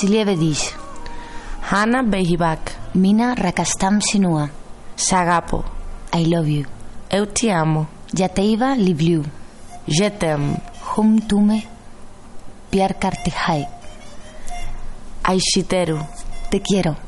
Βασιλεύε της Χάνα Μπέγιμπακ Μίνα Ρακαστάμ Σινούα Σ' αγάπω I love you. Eu te amo. Για τέιβα Λιβλιού Je t'aime. Χουμ τούμε Πιάρ Καρτιχάι Αισιτέρου Te quiero.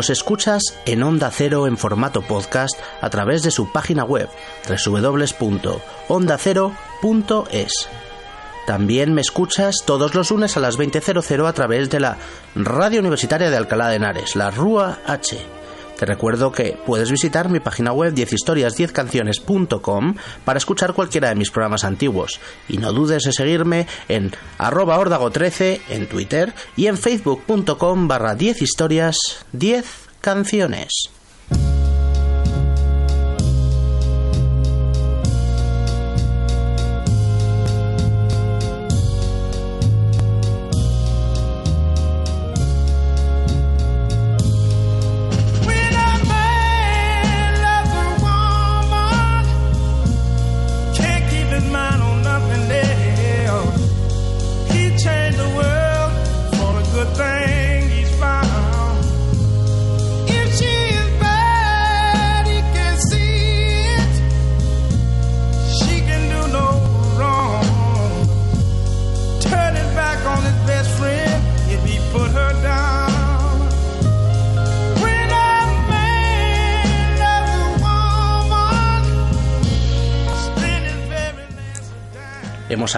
Nos escuchas en Onda Cero en formato podcast a través de su página web www.ondacero.es. También me escuchas todos los lunes a las 20.00 a través de la Radio Universitaria de Alcalá de Henares, la RUA H. Te recuerdo que puedes visitar mi página web 10historias10canciones.com para escuchar cualquiera de mis programas antiguos. Y no dudes en seguirme en arroba órdago13 en Twitter y en facebook.com barra 10 historias 10 canciones.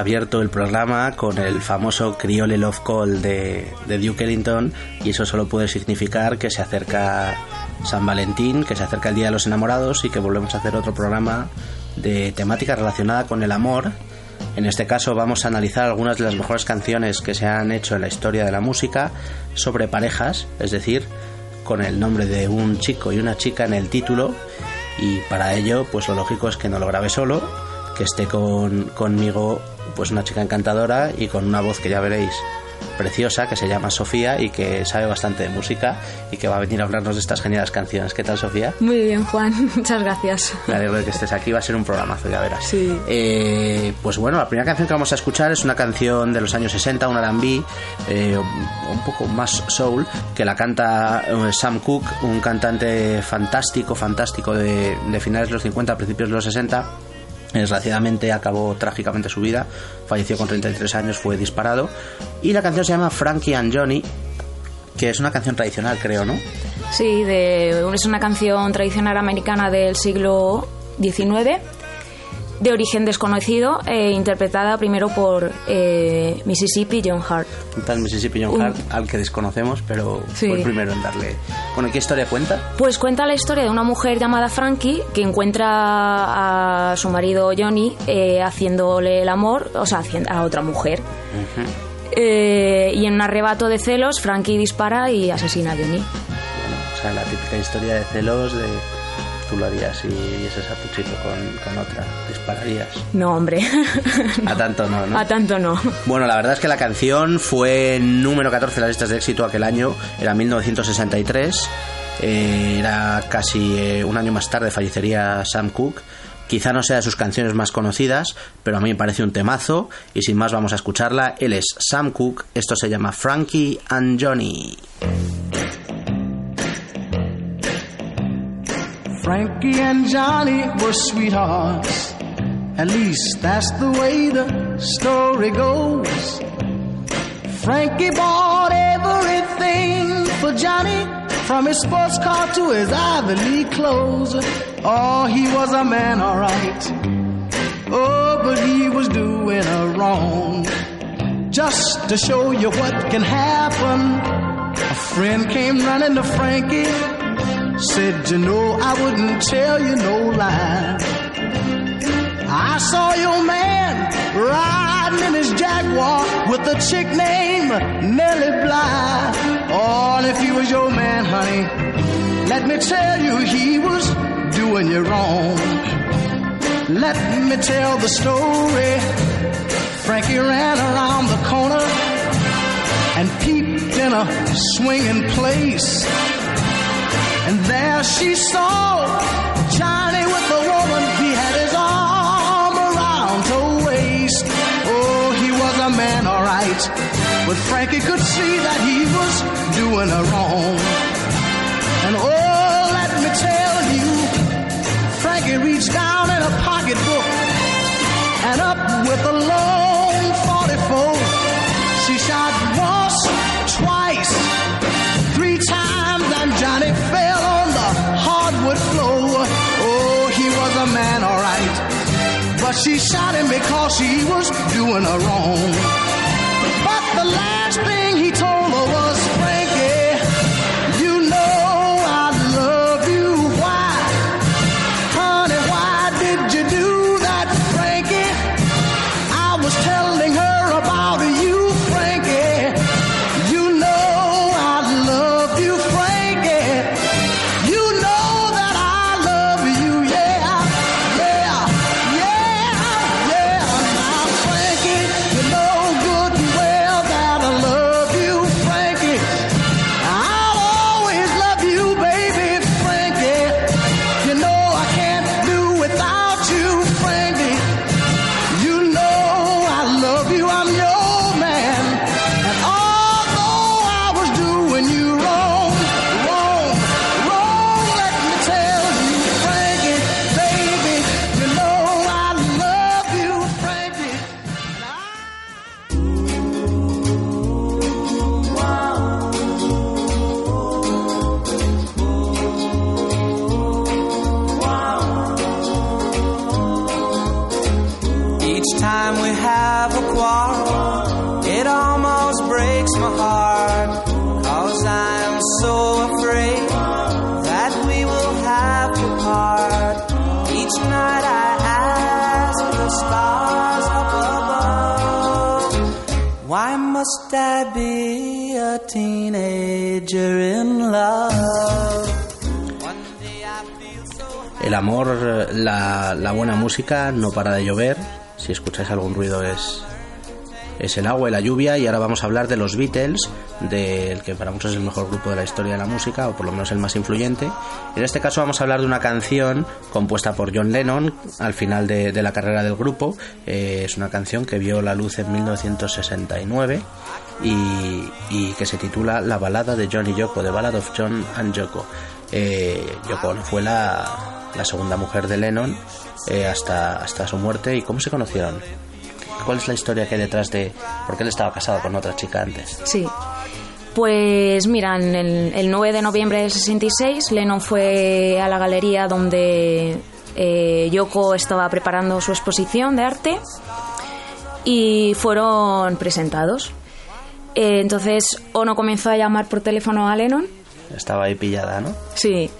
Abierto el programa con el famoso Criole Love Call de, de Duke Ellington y eso solo puede significar que se acerca San Valentín, que se acerca el Día de los Enamorados y que volvemos a hacer otro programa de temática relacionada con el amor. En este caso vamos a analizar algunas de las mejores canciones que se han hecho en la historia de la música sobre parejas, es decir, con el nombre de un chico y una chica en el título y para ello pues lo lógico es que no lo grabe solo, que esté con, conmigo pues una chica encantadora y con una voz que ya veréis preciosa que se llama Sofía y que sabe bastante de música y que va a venir a hablarnos de estas geniales canciones. ¿Qué tal Sofía? Muy bien, Juan. Muchas gracias. Me alegro de que estés aquí, va a ser un programazo, ya verás. Sí. Eh, pues bueno, la primera canción que vamos a escuchar es una canción de los años 60, un R&B, eh, un poco más soul, que la canta eh, Sam Cooke, un cantante fantástico, fantástico de, de finales de los 50, principios de los 60. Desgraciadamente acabó trágicamente su vida, falleció con 33 años, fue disparado. Y la canción se llama Frankie and Johnny, que es una canción tradicional, creo, ¿no? Sí, de, es una canción tradicional americana del siglo XIX, de origen desconocido, e interpretada primero por eh, Mississippi John Hart. Un tal Mississippi John Un- Hart, al que desconocemos, pero Sí. fue el primero en darle. Bueno, ¿y ¿qué historia cuenta? Pues cuenta la historia de una mujer llamada Frankie que encuentra a su marido Johnny eh, haciéndole el amor, o sea, a otra mujer. Eh, y en un arrebato de celos, Frankie dispara y asesina a Johnny. Bueno, o sea, la típica historia de celos de tú lo harías si vieses a tu chico con, con otra, dispararías. No, hombre. A tanto no, ¿no? A tanto no. Bueno, la verdad es que la canción fue número 14 en las listas de éxito aquel año, era 1963, eh, era casi eh, un año más tarde fallecería Sam Cooke. Quizá no sea de sus canciones más conocidas, pero a mí me parece un temazo y sin más vamos a escucharla. Él es Sam Cooke, esto se llama Frankie and Johnny. Frankie and Johnny were sweethearts. At least that's the way the story goes. Frankie bought everything for Johnny, from his sports car to his Ivy League clothes. Oh, he was a man, alright. Oh, but he was doing a wrong. Just to show you what can happen, a friend came running to Frankie. Said, you know, I wouldn't tell you no lie. I saw your man riding in his Jaguar with a chick named Nellie Bly. Oh, and if he was your man, honey, let me tell you, he was doing you wrong. Let me tell the story. Frankie ran around the corner and peeped in a swinging place. And there she saw Johnny with the woman. He had his arm around her waist. Oh, he was a man, all right. But Frankie could see that he was doing her wrong. And oh, let me tell you, Frankie reached down in a pocketbook and up with a long 44. She shot But she shot him because she was doing her wrong. But the last thing he told her was, El amor, la, buena música, no para de llover. Si escucháis algún ruido es, es el agua y la lluvia. Y ahora vamos a hablar de los Beatles, del que para muchos es el mejor grupo de la historia de la música, o por lo menos el más influyente. En este caso vamos a hablar de una canción compuesta por John Lennon al final de, de la carrera del grupo. Eh, es una canción que vio la luz en 1969 y, y que se titula La balada de John y Yoko, The Ballad of John and Yoko. Eh, Yoko fue la, la segunda mujer de Lennon eh, hasta, hasta su muerte. ¿Y cómo se conocieron? ¿Cuál es la historia que hay detrás de por qué él estaba casado con otra chica antes? Sí. Pues mira, en el, el 9 de noviembre del 66, Lennon fue a la galería donde eh, Yoko estaba preparando su exposición de arte y fueron presentados. Eh, entonces Ono comenzó a llamar por teléfono a Lennon Estaba ahí pillada, ¿no? Sí,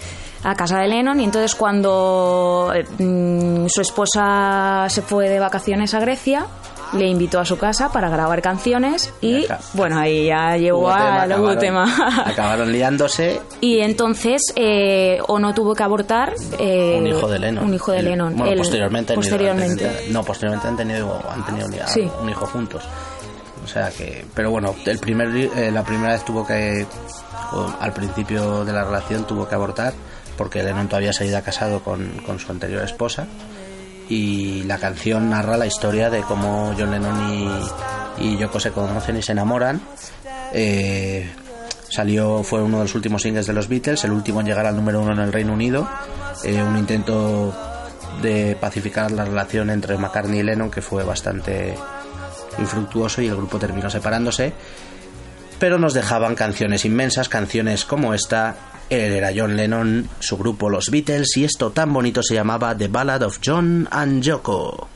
a casa de Lennon y entonces cuando eh, mm, su esposa se fue de vacaciones a Grecia, le invitó a su casa para grabar canciones y Acá. bueno, ahí ya llegó al acabaron- tema. Acabaron liándose y entonces eh, Ono tuvo que abortar eh, un hijo de Lennon. Un hijo de El- Lennon. Bueno, El- posteriormente. posteriormente. han tenido- no, posteriormente han tenido, han tenido un, Sí. un hijo juntos. O sea que, pero bueno, el primer, eh, la primera vez tuvo que, al principio de la relación tuvo que abortar porque Lennon todavía se había casado con, con su anterior esposa y la canción narra la historia de cómo John Lennon y, y Yoko se conocen y se enamoran. Eh, salió, fue uno de los últimos singles de los Beatles, el último en llegar al número uno en el Reino Unido. Eh, un intento de pacificar la relación entre McCartney y Lennon que fue bastante infructuoso y el grupo terminó separándose. Pero nos dejaban canciones inmensas, canciones como esta. Él era John Lennon, su grupo Los Beatles y esto tan bonito se llamaba The Ballad of John and Yoko.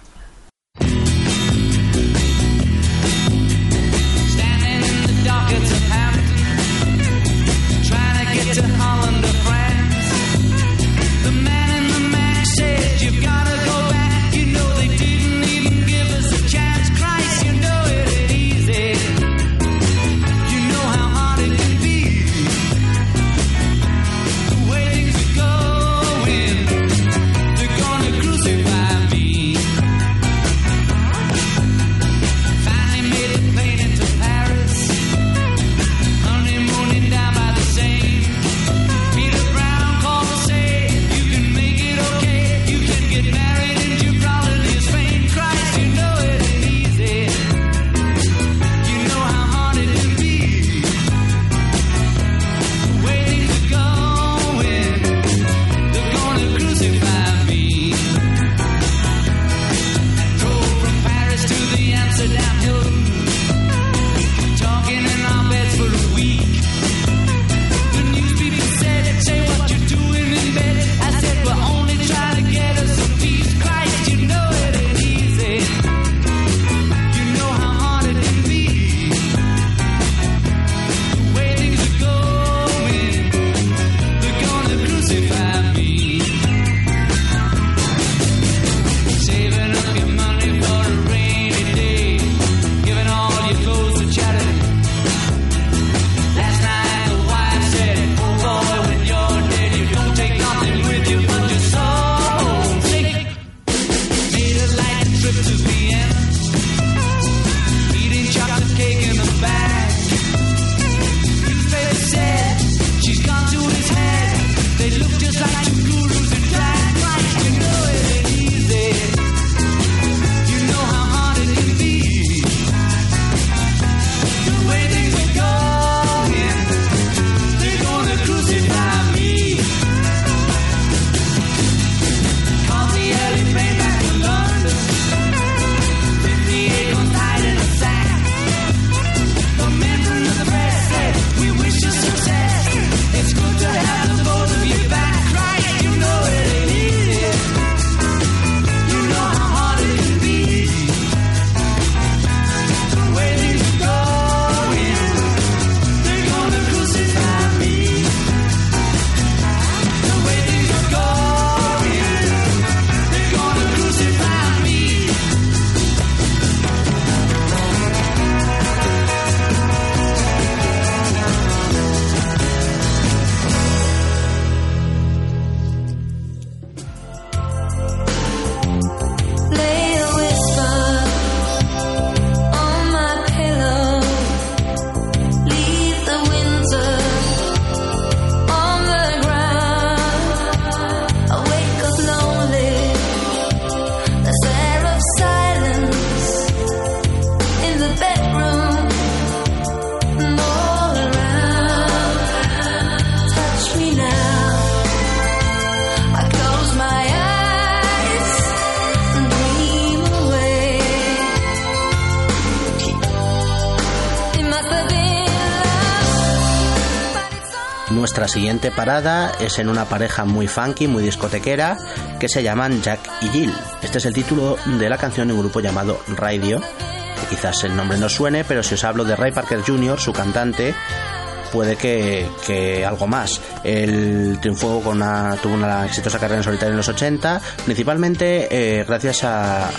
Parada es en una pareja muy funky, muy discotequera, que se llaman Jack y Jill. Este es el título de la canción de un grupo llamado Radio, quizás el nombre no suene, pero si os hablo de Ray Parker Jr., su cantante, puede que, que algo más. Él triunfó con una, tuvo una exitosa carrera en solitario en los 80, principalmente eh, gracias a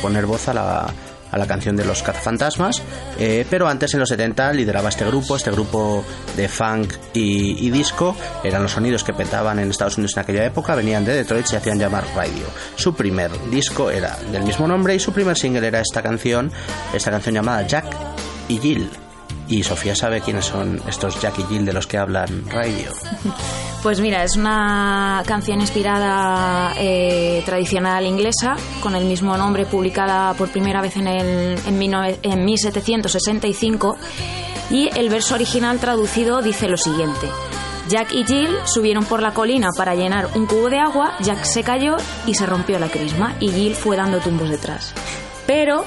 poner voz a la, a la canción de los cazafantasmas, eh, pero antes en los 70 lideraba este grupo, este grupo de funk y, disco, eran los sonidos que petaban en Estados Unidos en aquella época, venían de Detroit, se hacían llamar Radio. Su primer disco era del mismo nombre y su primer single era esta canción, esta canción llamada Jack y Jill. Y Sofía sabe quiénes son estos Jack y Jill de los que hablan Radio. Pues mira, es una canción inspirada eh, tradicional inglesa, con el mismo nombre, publicada por primera vez en, el, en, 19 en 1765. Y el verso original traducido dice lo siguiente. Jack y Jill subieron por la colina para llenar un cubo de agua, Jack se cayó y se rompió la crisma y Jill fue dando tumbos detrás. Pero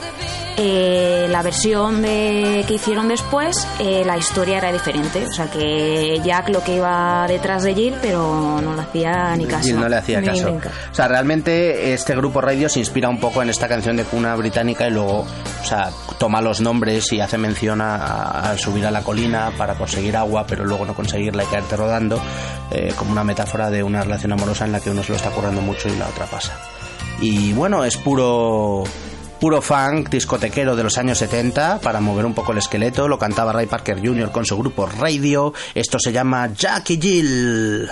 eh, la versión de, que hicieron después, eh, la historia era diferente. O sea que Jack lo que iba detrás de Jill, pero no le hacía ni caso. Jill no le hacía Ni- caso. O sea, realmente este grupo Radio se inspira un poco en esta canción de cuna británica y luego, o sea, toma los nombres y hace mención a, a subir a la colina para conseguir agua, pero luego no conseguirla y caerte rodando, eh, como una metáfora de una relación amorosa en la que uno se lo está currando mucho y la otra pasa. Y bueno, es puro puro funk discotequero de los años 70 para mover un poco el esqueleto, lo cantaba Ray Parker Jr. con su grupo Radio, esto se llama Jack y Jill.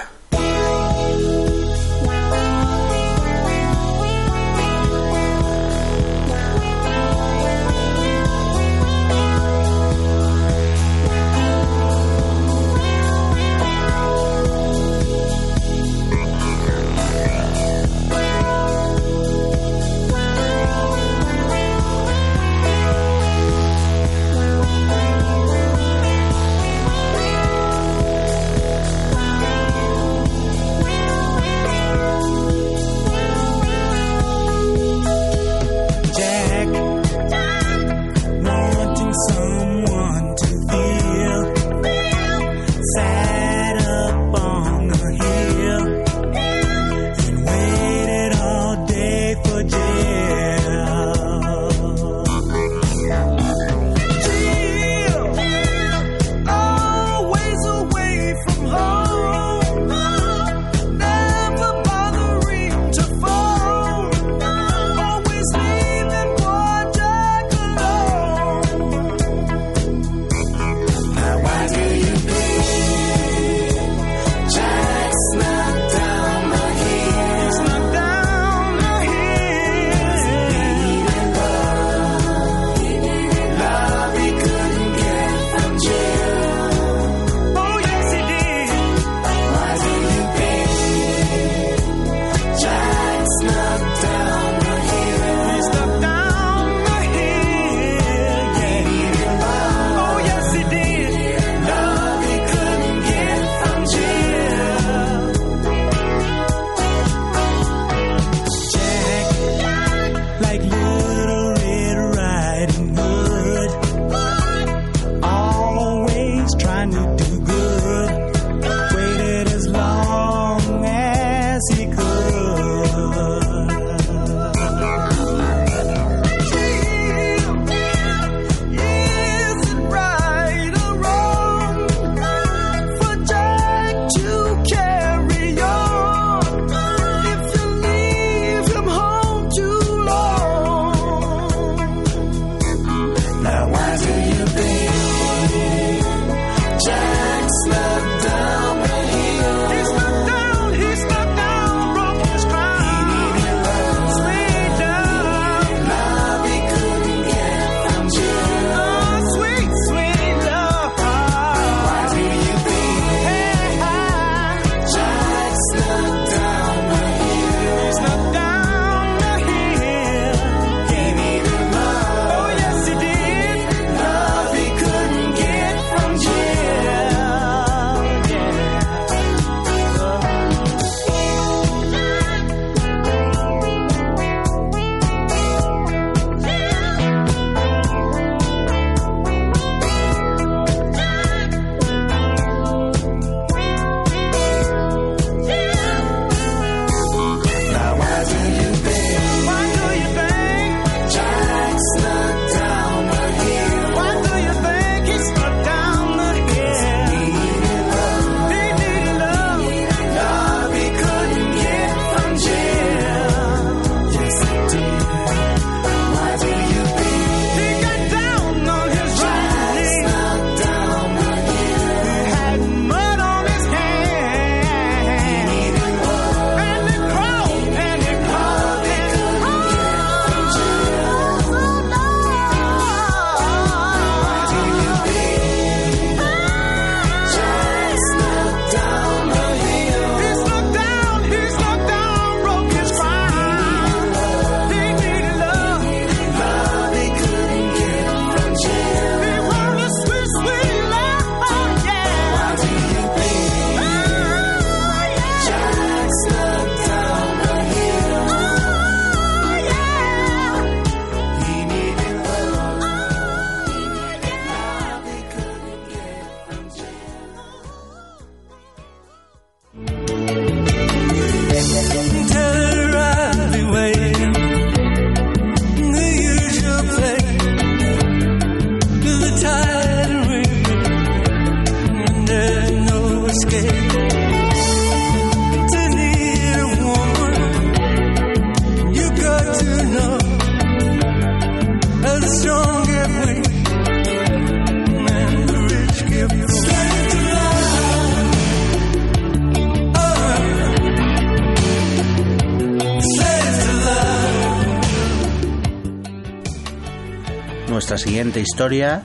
Nuestra siguiente historia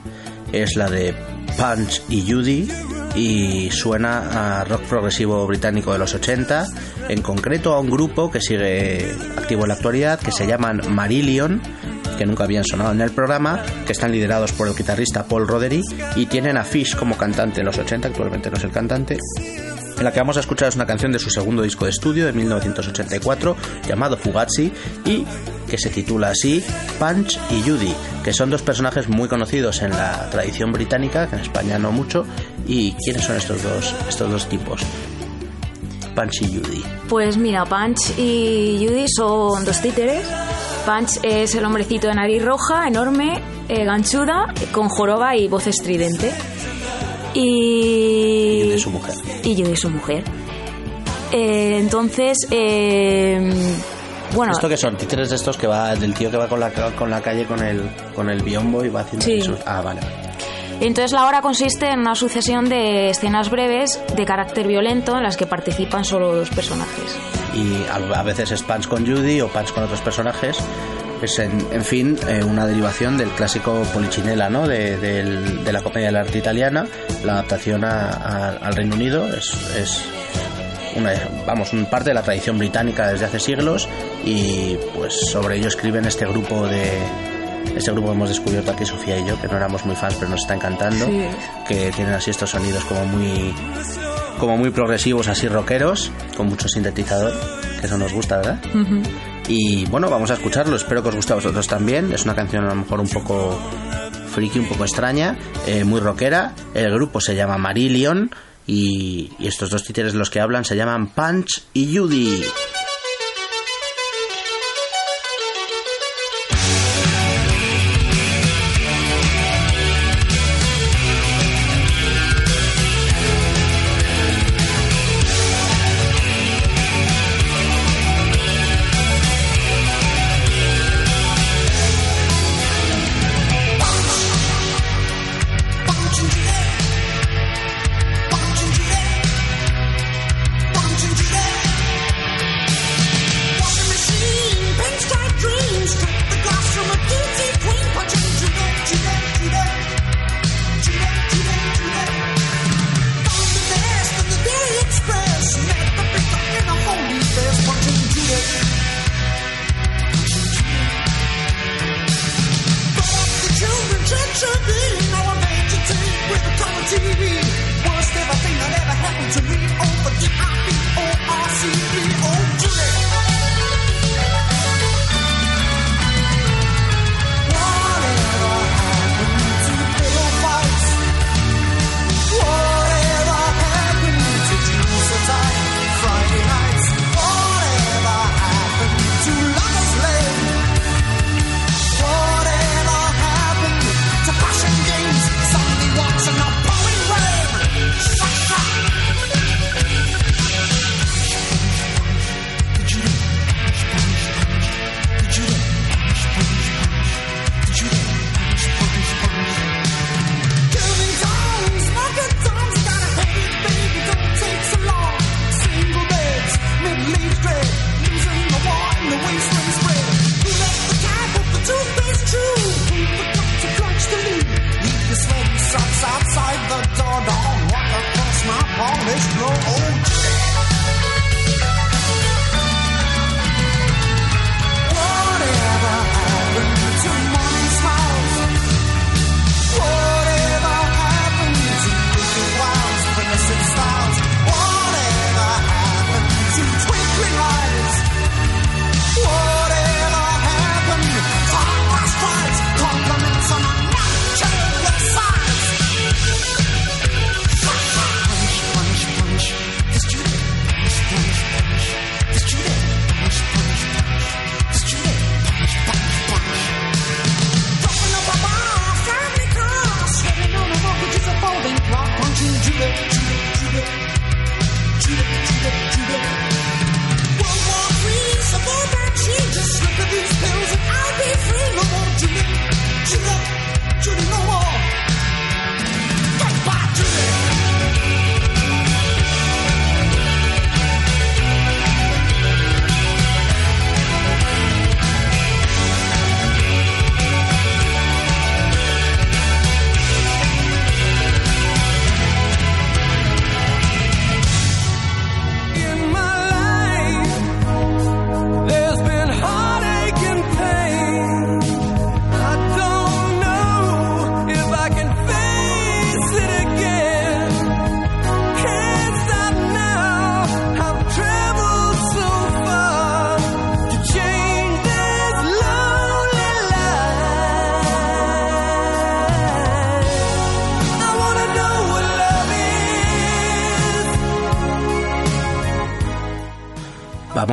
es la de Punch y Judy y suena a rock progresivo británico de los 80, en concreto a un grupo que sigue activo en la actualidad que se llaman Marillion, que nunca habían sonado en el programa, que están liderados por el guitarrista Paul Roderick y tienen a Fish como cantante en los 80, actualmente no es el cantante. En la que vamos a escuchar es una canción de su segundo disco de estudio de 1984 llamado Fugazi y que se titula así Punch y Judy, que son dos personajes muy conocidos en la tradición británica, que en España no mucho. ¿Y quiénes son estos dos, estos dos tipos? Punch y Judy. Pues mira, Punch y Judy son dos títeres. Punch es el hombrecito de nariz roja, enorme, eh, ganchuda, con joroba y voz estridente. Y... Y Judy su mujer. Y Judy su mujer. Eh, entonces, eh, bueno, ¿Esto que son? ¿Títeres de estos que va del tío que va con la, con la calle con el, con el biombo y va haciendo Sí. sus- Ah, vale. entonces la obra consiste en una sucesión de escenas breves de carácter violento en las que participan solo dos personajes. y a, a veces es Punch con Judy o Punch con otros personajes. Es, en, en fin, eh, una derivación del clásico Polichinela, ¿no? De, del- de la comedia del arte italiana. La adaptación a- a- al Reino Unido es, es una, vamos, un parte de la tradición británica desde hace siglos y pues sobre ello escriben este grupo de este grupo que hemos descubierto aquí Sofía y yo que no éramos muy fans pero nos está encantando Sí. que tienen así estos sonidos como muy como muy progresivos así rockeros con mucho sintetizador que eso nos gusta verdad y bueno vamos a escucharlo. Espero que os guste a vosotros también. Es una canción a lo mejor un poco friki un poco extraña eh, muy rockera. El grupo se llama Marillion y, y estos dos títeres los que hablan se llaman Punch y Judy.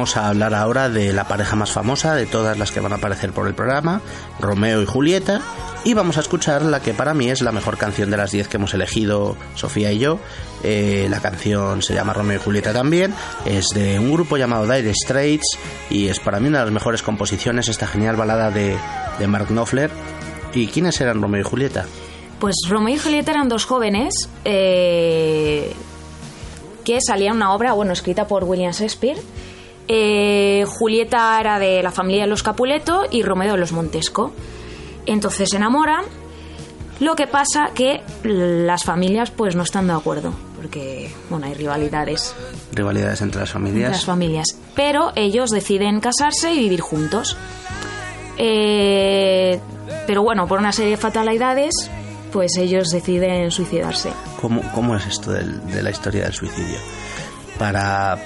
Vamos a hablar ahora de la pareja más famosa de todas las que van a aparecer por el programa, Romeo y Julieta, y vamos a escuchar la que para mí es la mejor canción de las 10 que hemos elegido Sofía y yo. Eh, la canción se llama Romeo y Julieta también, es de un grupo llamado Dire Straits y es para mí una de las mejores composiciones, esta genial balada de, Mark Knopfler. ¿Y quiénes eran Romeo y Julieta? Pues Romeo y Julieta eran dos jóvenes eh, que salían una obra, bueno, escrita por William Shakespeare. Eh, Julieta era de la familia de los Capuleto y Romeo de los Montesco. Entonces se enamoran. Lo que pasa que las familias pues no están de acuerdo, porque bueno, hay rivalidades Rivalidades entre las entre familias. las familias. Pero ellos deciden casarse y vivir juntos. Eh, pero bueno, por una serie de fatalidades, pues ellos deciden suicidarse. ¿Cómo, cómo es esto del- de la historia del suicidio? Para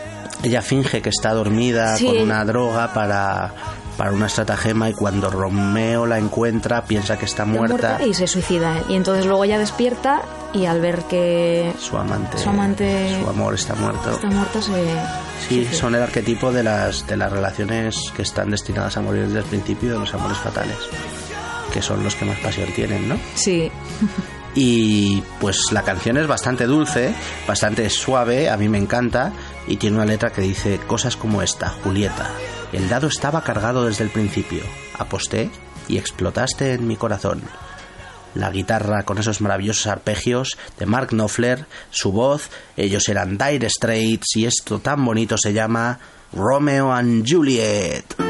ella finge que está dormida Sí. con una droga para, para una estratagema y cuando Romeo la encuentra piensa que está muerta. y se suicida. Y entonces luego ella despierta y al ver que Su amante, Su amante- su amor está muerto. está muerta se... Sí, suicida. son el arquetipo de las, de las relaciones que están destinadas a morir desde el principio, de los amores fatales, que son los que más pasión tienen, ¿no? Sí. Y pues la canción es bastante dulce, bastante suave, a mí me encanta, y tiene una letra que dice cosas como esta, Julieta. El dado estaba cargado desde el principio. Aposté y explotaste en mi corazón. La guitarra con esos maravillosos arpegios de Mark Knopfler, su voz, ellos eran Dire Straits y esto tan bonito se llama Romeo and Juliet.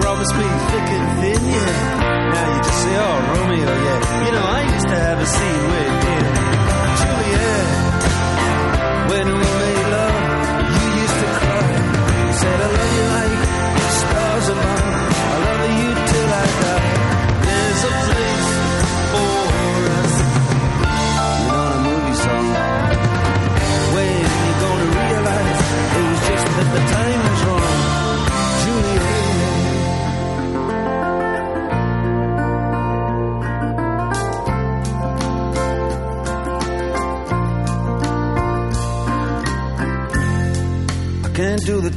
Promised me thick and thin, yeah. Now you just say, oh, Romeo, yeah. You know, I used to have a scene with him. Juliet, when we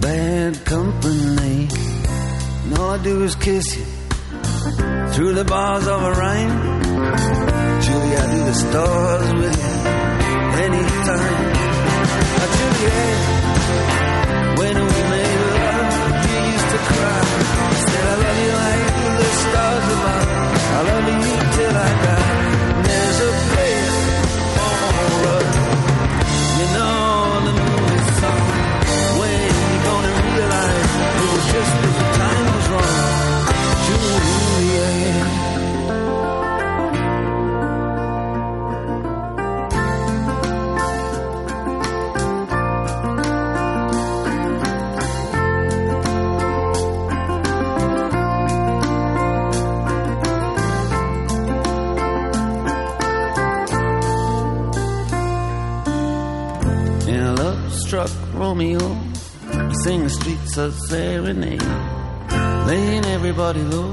Bad company. And all I do is kiss you. Through the bars of a rhyme. Julie, I do the stars with you. Anytime. Now, Juliet, when we made love, you used to cry. Said, I love you like the stars above. I love you till I die. Romeo, sing the streets a serenade, laying everybody low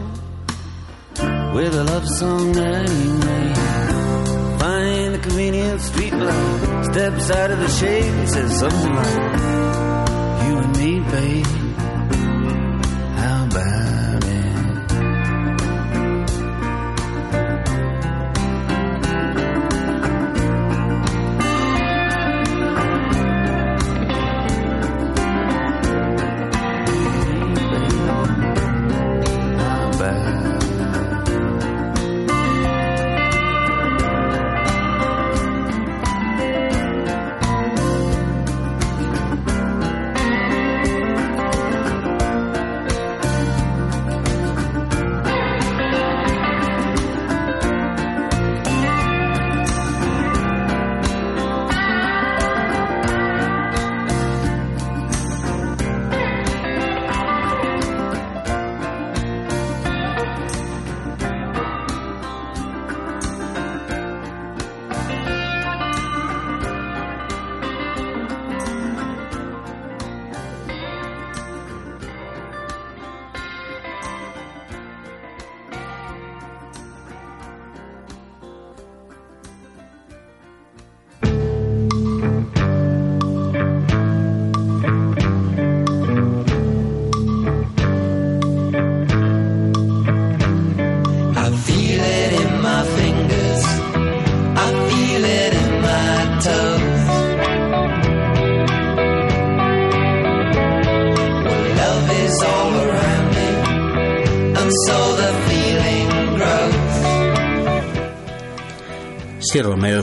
with a love song that he made. Find the convenient street light, steps out of the shade and says something like, You and me, babe,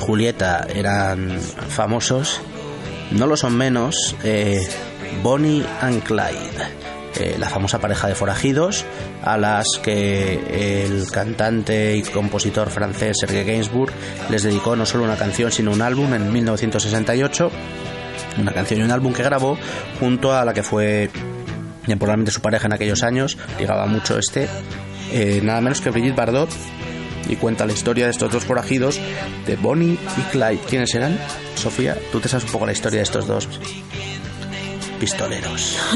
Julieta eran famosos, no lo son menos eh, Bonnie and Clyde, eh, la famosa pareja de forajidos a las que el cantante y compositor francés Serge Gainsbourg les dedicó no solo una canción sino un álbum en 1968, una canción y un álbum que grabó junto a la que fue ya probablemente su pareja en aquellos años, ligaba mucho este, eh, nada menos que Brigitte Bardot, y cuenta la historia de estos dos forajidos de Bonnie y Clyde. ¿Quiénes eran? Sofía, tú te sabes un poco la historia de estos dos pistoleros.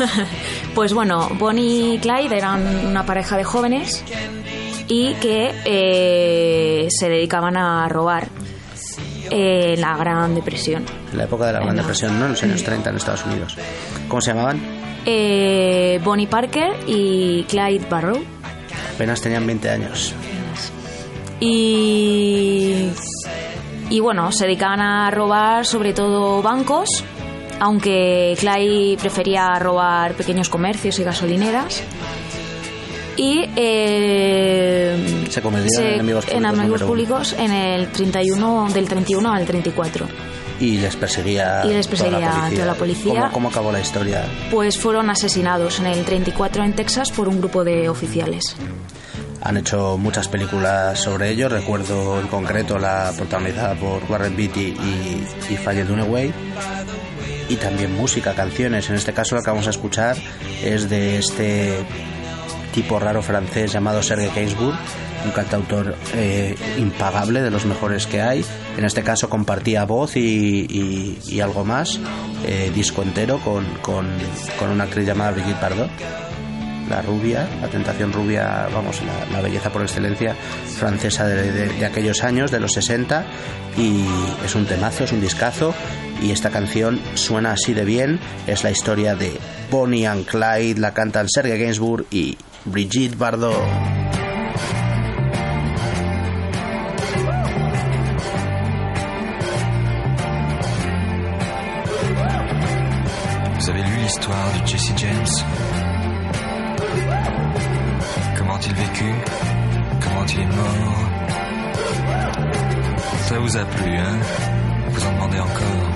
Pues bueno, Bonnie y Clyde eran una pareja de jóvenes y que eh, se dedicaban a robar eh, en la Gran Depresión. En la época de la Gran Depresión, ¿no? En los años 30 en Estados Unidos. ¿Cómo se llamaban? Eh, Bonnie Parker y Clyde Barrow. Apenas tenían 20 años. Y, y bueno, se dedicaban a robar sobre todo bancos, aunque Clyde prefería robar pequeños comercios y gasolineras. Y eh, Se convirtieron en enemigos públicos. en enemigos públicos en el 31, del 31 al 34. Y les perseguía. Y les perseguía toda la policía. toda la policía. ¿Cómo, cómo acabó la historia? Pues fueron asesinados en el 34 en Texas por un grupo de oficiales. Han hecho muchas películas sobre ello. Recuerdo en concreto la protagonizada por Warren Beatty y, y Faye Dunaway. Y también música, canciones. En este caso, lo que vamos a escuchar es de este tipo raro francés llamado Serge Gainsbourg, un cantautor eh, impagable, de los mejores que hay. En este caso compartía voz y, algo más, eh, disco entero con, con una actriz llamada Brigitte Bardot. La rubia, la tentación rubia, vamos, la, belleza por excelencia francesa de, aquellos años, de los 60, y es un temazo, es un discazo, y esta canción suena así de bien, es la historia de Bonnie and Clyde, la cantan Serge Gainsbourg y Brigitte Bardot. Vous avez lu de Jesse James Comment il vécut Comment il est mort? Ça vous a plu, hein? Vous en demandez encore?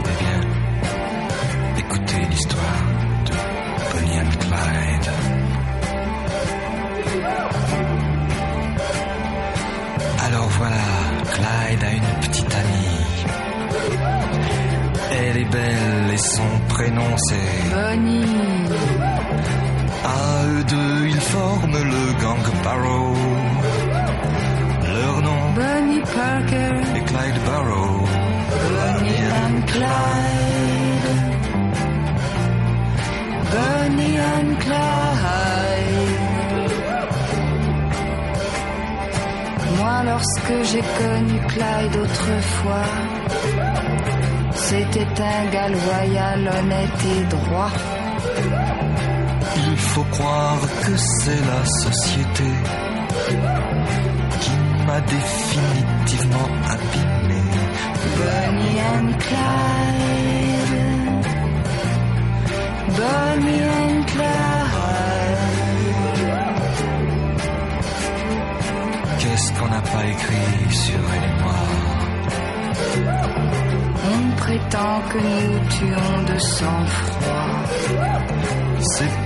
Eh bien, écoutez l'histoire de Bonnie and Clyde. Alors voilà, Clyde a une petite amie. Elle est belle et son prénom c'est Bonnie, deux, ils forment le gang Barrow. Leur nom Bonnie Parker, est Clyde Barrow. Bonnie and Clyde. Bonnie and Clyde. Moi, lorsque j'ai connu Clyde autrefois, c'était un gars loyal, honnête et droit. Faut croire que c'est la société qui m'a définitivement abîmé. Bonnie and Clyde. Bonnie and Clyde. Qu'est-ce qu'on n'a pas écrit sur elle et moi On prétend que nous tuons de sang-froid. C'est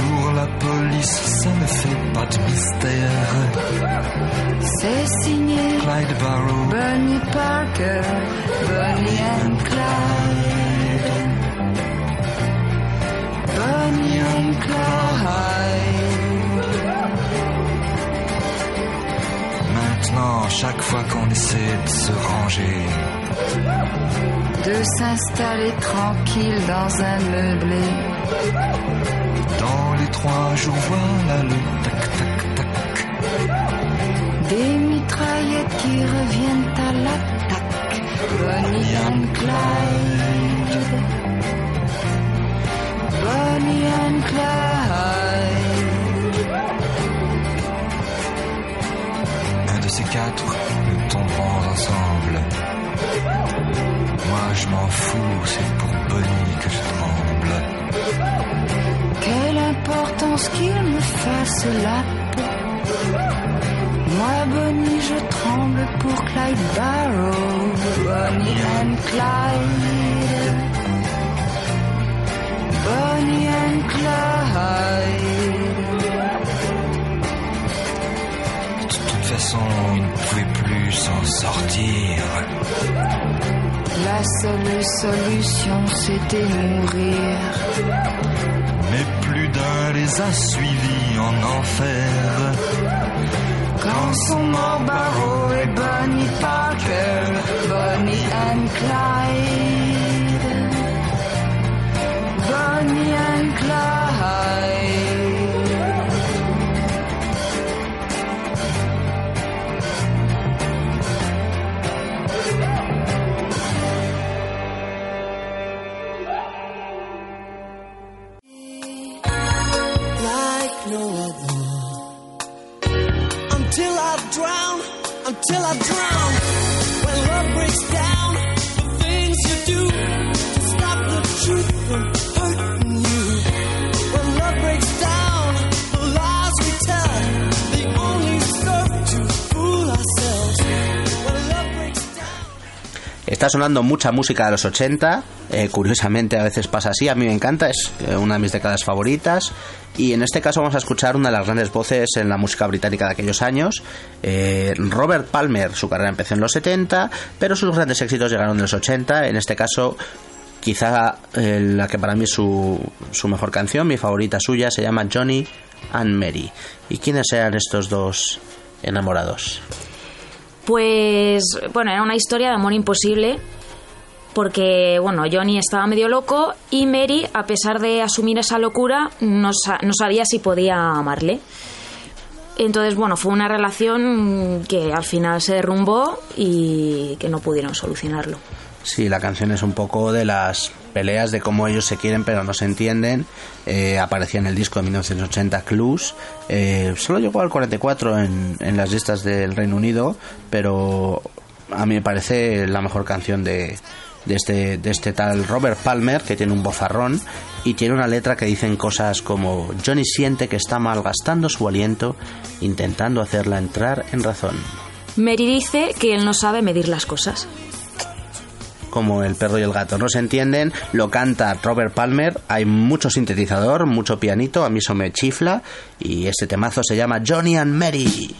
Pour la police, ça ne fait pas de mystère. C'est signé Clyde Barrow. Bonnie Parker, Bonnie and Clyde. Bonnie and Clyde. Maintenant, chaque fois qu'on essaie de se ranger, De s'installer tranquille dans un meublé. Dans les trois jours, voilà le tac tac tac. Des mitraillettes qui reviennent à l'attaque. Bonnie and Clyde. Bonnie and Clyde. Un de ces quatre, nous tomberons ensemble. Moi, je m'en fous, c'est pour Bonnie que je tremble. Quelle importance qu'il me fasse la peau. Moi, Bonnie, je tremble pour Clyde Barrow. Bonnie and Clyde. Bonnie and Clyde. De toute façon, il ne pouvait plus s'en sortir. La seule solution, c'était mourir. Les a suivis en enfer. Quand morts Barrow et Bonnie Parker, Bonnie and Clyde. Está sonando mucha música de los 80, eh, curiosamente a veces pasa así, a mí me encanta, es eh, una de mis décadas favoritas. Y en este caso vamos a escuchar una de las grandes voces en la música británica de aquellos años. Eh, Robert Palmer, su carrera empezó en los 70, pero sus grandes éxitos llegaron en los 80. En este caso, quizá la que para mí es su, su mejor canción, mi favorita suya, se llama Johnny and Mary. ¿Y quiénes eran estos dos enamorados? Pues, bueno, era una historia de amor imposible. Porque, bueno, Johnny estaba medio loco y Mary, a pesar de asumir esa locura, no, sa- no sabía si podía amarle. Entonces, bueno, fue una relación que al final se derrumbó y que no pudieron solucionarlo. Sí, la canción es un poco de las peleas de cómo ellos se quieren pero no se entienden. Eh, aparecía en el disco de 1980 Clues. Eh, solo llegó al 44 en, en las listas del Reino Unido, pero a mí me parece la mejor canción de, de, este, de este tal Robert Palmer, que tiene un bozarrón y tiene una letra que dicen cosas como Johnny siente que está malgastando su aliento intentando hacerla entrar en razón. Mary dice que él no sabe medir las cosas. Como el perro y el gato. No se entienden, lo canta Robert Palmer, hay mucho sintetizador, mucho pianito, a mí eso me chifla y este temazo se llama Johnny and Mary.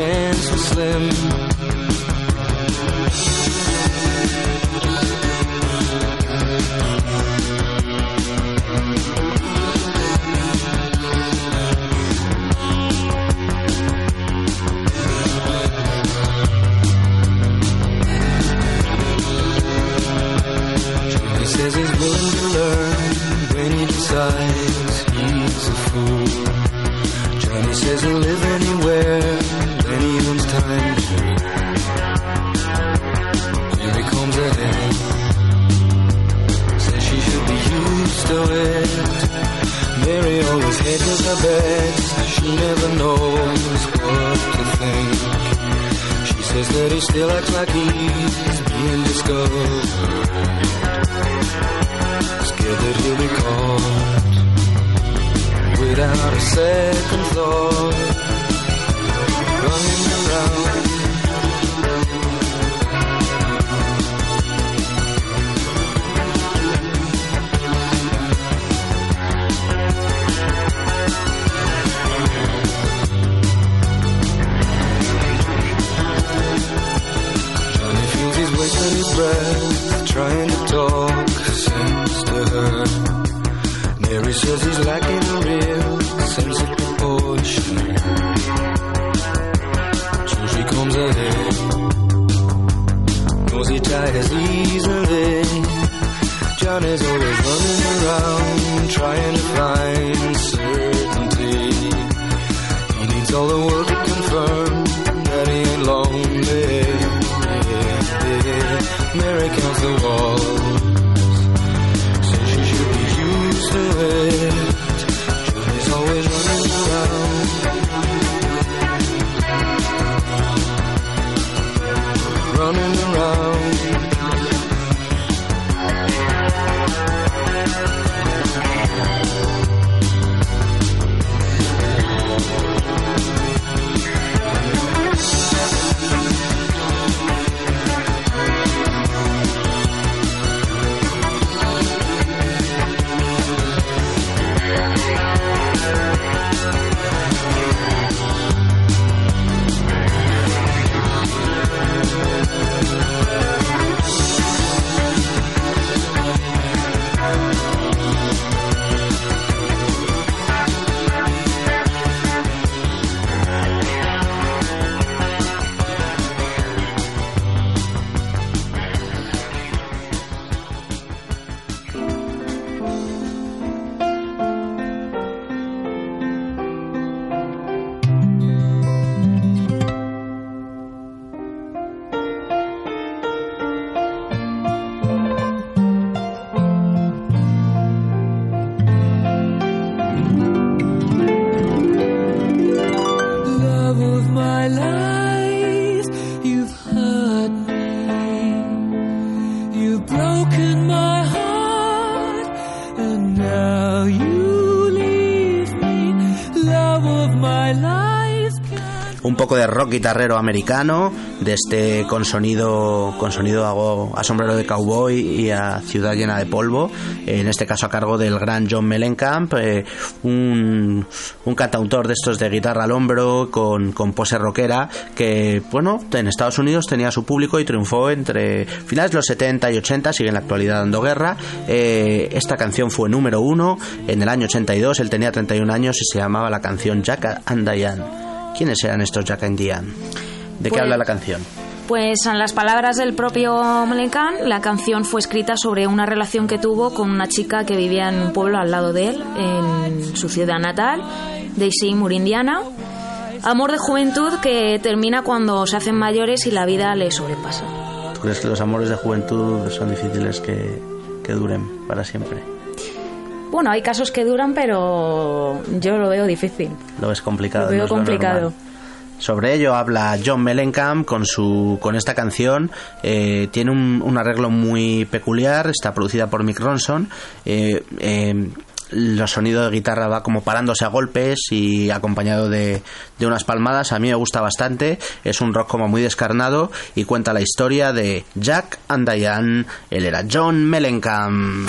Chance was slim. De rock guitarrero americano, de este con sonido con sonido a, sombrero de cowboy y a ciudad llena de polvo, en este caso a cargo del gran John Mellencamp, eh, un, un cantautor de estos de guitarra al hombro con, con pose rockera que, bueno, en Estados Unidos tenía su público y triunfó entre finales de los 70 y 80, sigue en la actualidad dando guerra. Eh, esta canción fue número uno en el año 82, él tenía 31 años y se llamaba la canción Jack and Diane. ¿Quiénes eran estos Jack and Diane? ¿De qué Pues- habla la canción? Pues en las palabras del propio Mellencamp, la canción fue escrita sobre una relación que tuvo con una chica que vivía en un pueblo al lado de él, en su ciudad natal, Seymour, Indiana. Amor de juventud que termina cuando se hacen mayores y la vida les sobrepasa. ¿Tú crees que los amores de juventud son difíciles que, que duren para siempre? Bueno, hay casos que duran, pero yo lo veo difícil. Lo ves complicado. Lo veo no es lo complicado. Sobre ello habla John Mellencamp con su con esta canción. Eh, tiene un, un arreglo muy peculiar. Está producida por Mick Ronson. Eh, eh, los sonidos de guitarra va como parándose a golpes y acompañado de, de unas palmadas. A mí me gusta bastante. Es un rock como muy descarnado y cuenta la historia de Jack and Diane. Él era John Mellencamp.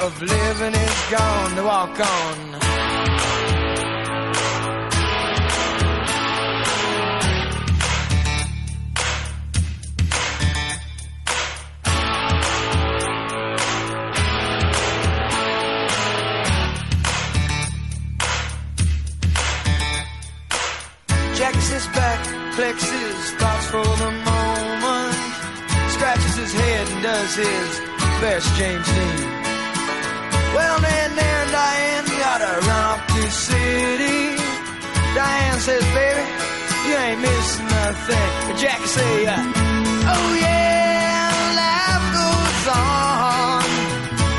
of living is gone. To walk on. Jackie sits back, his thoughts for the moment, scratches his head and does his best James Dean. Well, then, there, Diane gotta run off to city. Diane says, baby, you ain't missing nothing. But Jackie say, uh, oh yeah, life goes on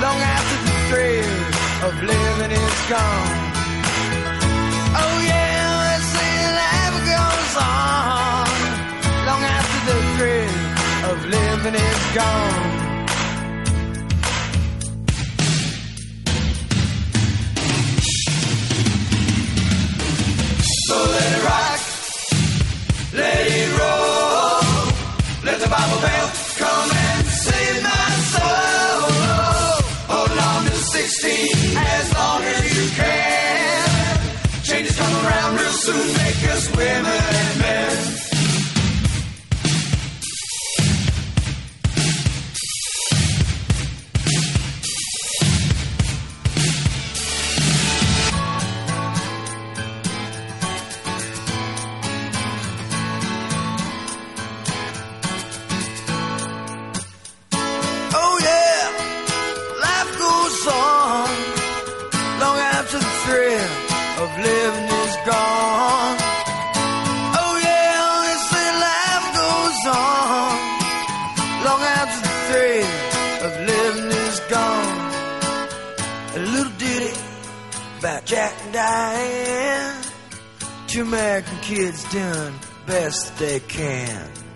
long after the thrill of living is gone. Oh yeah, let's say life goes on long after the thrill of living is gone. Jack and Diane. Two American kids doing best they can.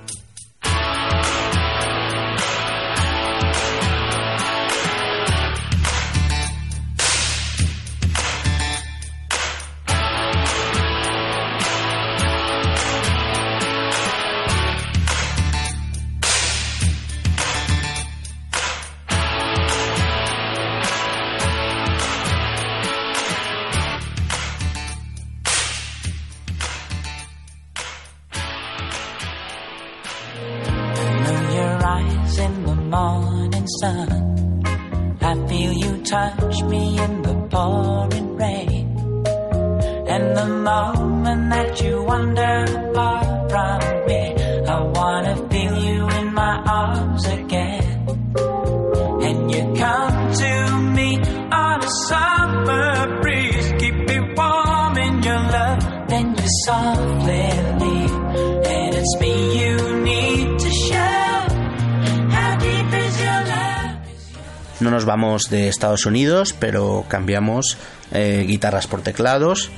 De Estados Unidos, pero cambiamos eh, guitarras por teclados.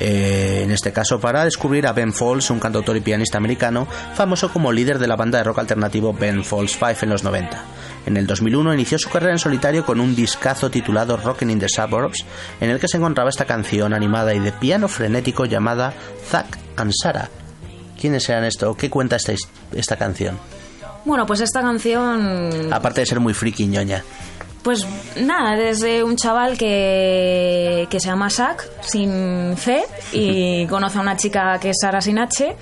eh, en este caso para descubrir a Ben Folds, un cantautor y pianista americano famoso como líder de la banda de rock alternativo Ben Folds 5 en los 90. En el 2001 inició su carrera en solitario con un discazo titulado Rockin' in the Suburbs, en el que se encontraba esta canción animada y de piano frenético llamada Zack and Sarah. ¿Quiénes eran esto? ¿Qué cuenta esta, esta canción? Bueno, pues esta canción Aparte de ser muy friki ñoña. Pues nada, desde un chaval que, que se llama Zack, sin C, y conoce a una chica que es Sara sin H.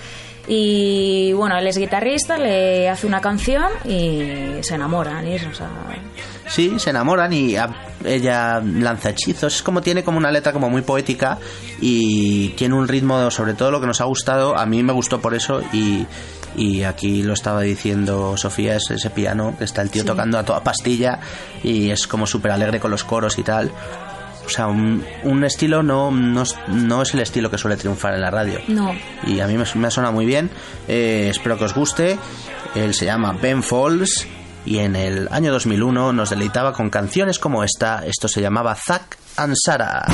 Y bueno, él es guitarrista, le hace una canción y se enamoran. Y eso, o sea, Sí, se enamoran y a- ella lanza hechizos. Es como tiene como una letra como muy poética y tiene un ritmo, sobre todo lo que nos ha gustado. A mí me gustó por eso y, y aquí lo estaba diciendo Sofía, es ese piano que está el tío Sí. tocando a toda pastilla y es como súper alegre con los coros y tal. O sea, un, un estilo no, no, es- no es el estilo que suele triunfar en la radio no. y a mí me, me suena muy bien. Eh, espero que os guste. Él se llama Ben Falls y en el año 2001 nos deleitaba con canciones como esta. Esto se llamaba Zack and. Sarah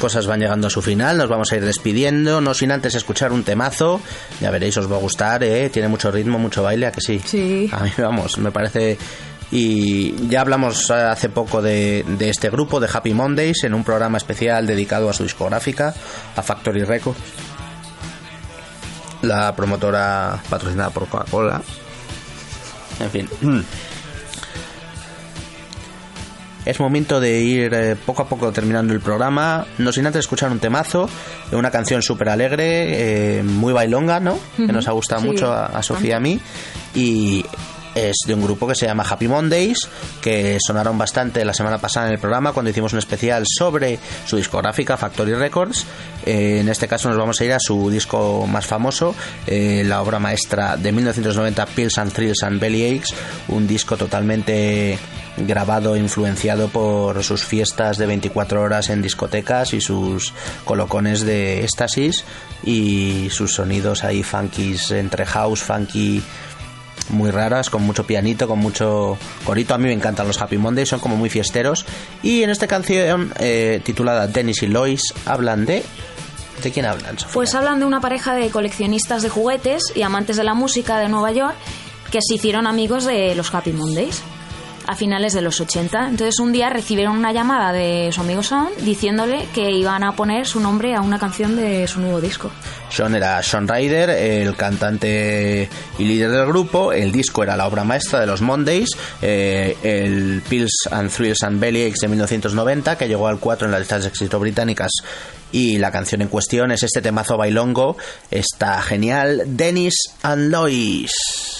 cosas van llegando a su final, nos vamos a ir despidiendo, no sin antes escuchar un temazo, ya veréis, os va a gustar, ¿eh? tiene mucho ritmo, mucho baile, ¿a que sí? Sí. A mí, vamos, me parece... Y ya hablamos hace poco de, de este grupo, de Happy Mondays, en un programa especial dedicado a su discográfica, a Factory Records, la promotora patrocinada por Coca-Cola. En fin. Es momento de ir eh, poco a poco terminando el programa. No sin antes escuchar un temazo, una canción súper alegre, eh, muy bailonga, ¿no? Que nos ha gustado Sí, mucho a, a Sofía y a mí. Y es de un grupo que se llama Happy Mondays, que sonaron bastante la semana pasada en el programa cuando hicimos un especial sobre su discográfica Factory Records. Eh, en este caso nos vamos a ir a su disco más famoso, eh, la obra maestra de 1990, Pills and Thrills and Bellyaches, un disco totalmente grabado, influenciado por sus fiestas de 24 horas en discotecas y sus colocones de éxtasis y sus sonidos ahí funkis entre house, funky muy raras, con mucho pianito, con mucho corito. A mí me encantan los Happy Mondays, son como muy fiesteros. Y en esta canción eh, titulada Dennis y Lois hablan de... ¿De quién hablan? Pues hablan de una pareja de coleccionistas de juguetes y amantes de la música de Nueva York que se hicieron amigos de los Happy Mondays a finales de los 80. Entonces un día recibieron una llamada de su amigo Sean diciéndole que iban a poner su nombre a una canción de su nuevo disco. Sean era Sean Ryder, el cantante y líder del grupo. El disco era la obra maestra de los Mondays, eh, el Pills and Thrills and Bellyaches de 1990, que llegó al 4 en las listas de éxito británicas. Y la canción en cuestión es este temazo bailongo. Está genial. Dennis and Lois.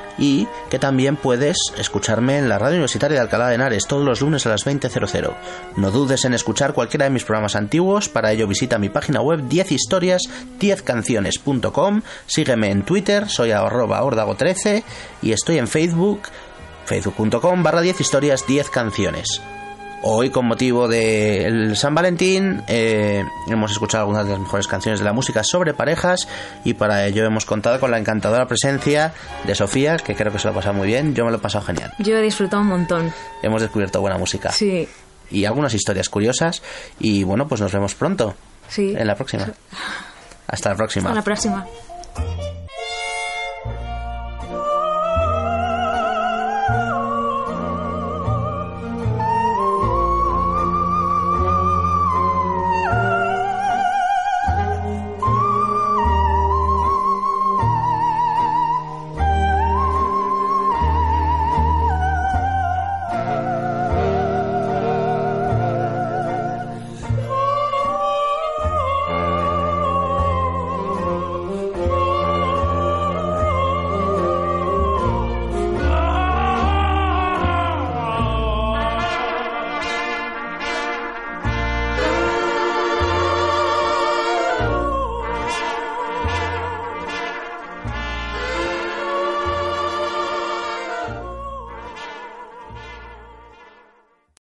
y que también puedes escucharme en la radio universitaria de Alcalá de Henares todos los lunes a las 20.00. No dudes en escuchar cualquiera de mis programas antiguos, para ello visita mi página web 10historias10canciones.com, sígueme en Twitter, soy arroba ordago13 y estoy en Facebook, facebook.com barra 10 historias 10 canciones. Hoy, con motivo del San Valentín, eh, hemos escuchado algunas de las mejores canciones de la música sobre parejas y para ello hemos contado con la encantadora presencia de Sofía, que creo que se lo ha pasado muy bien. Yo me lo he pasado genial. Yo he disfrutado un montón. Hemos descubierto buena música Sí, y algunas historias curiosas y bueno, pues nos vemos pronto sí. en la próxima. Hasta la próxima. Hasta la próxima.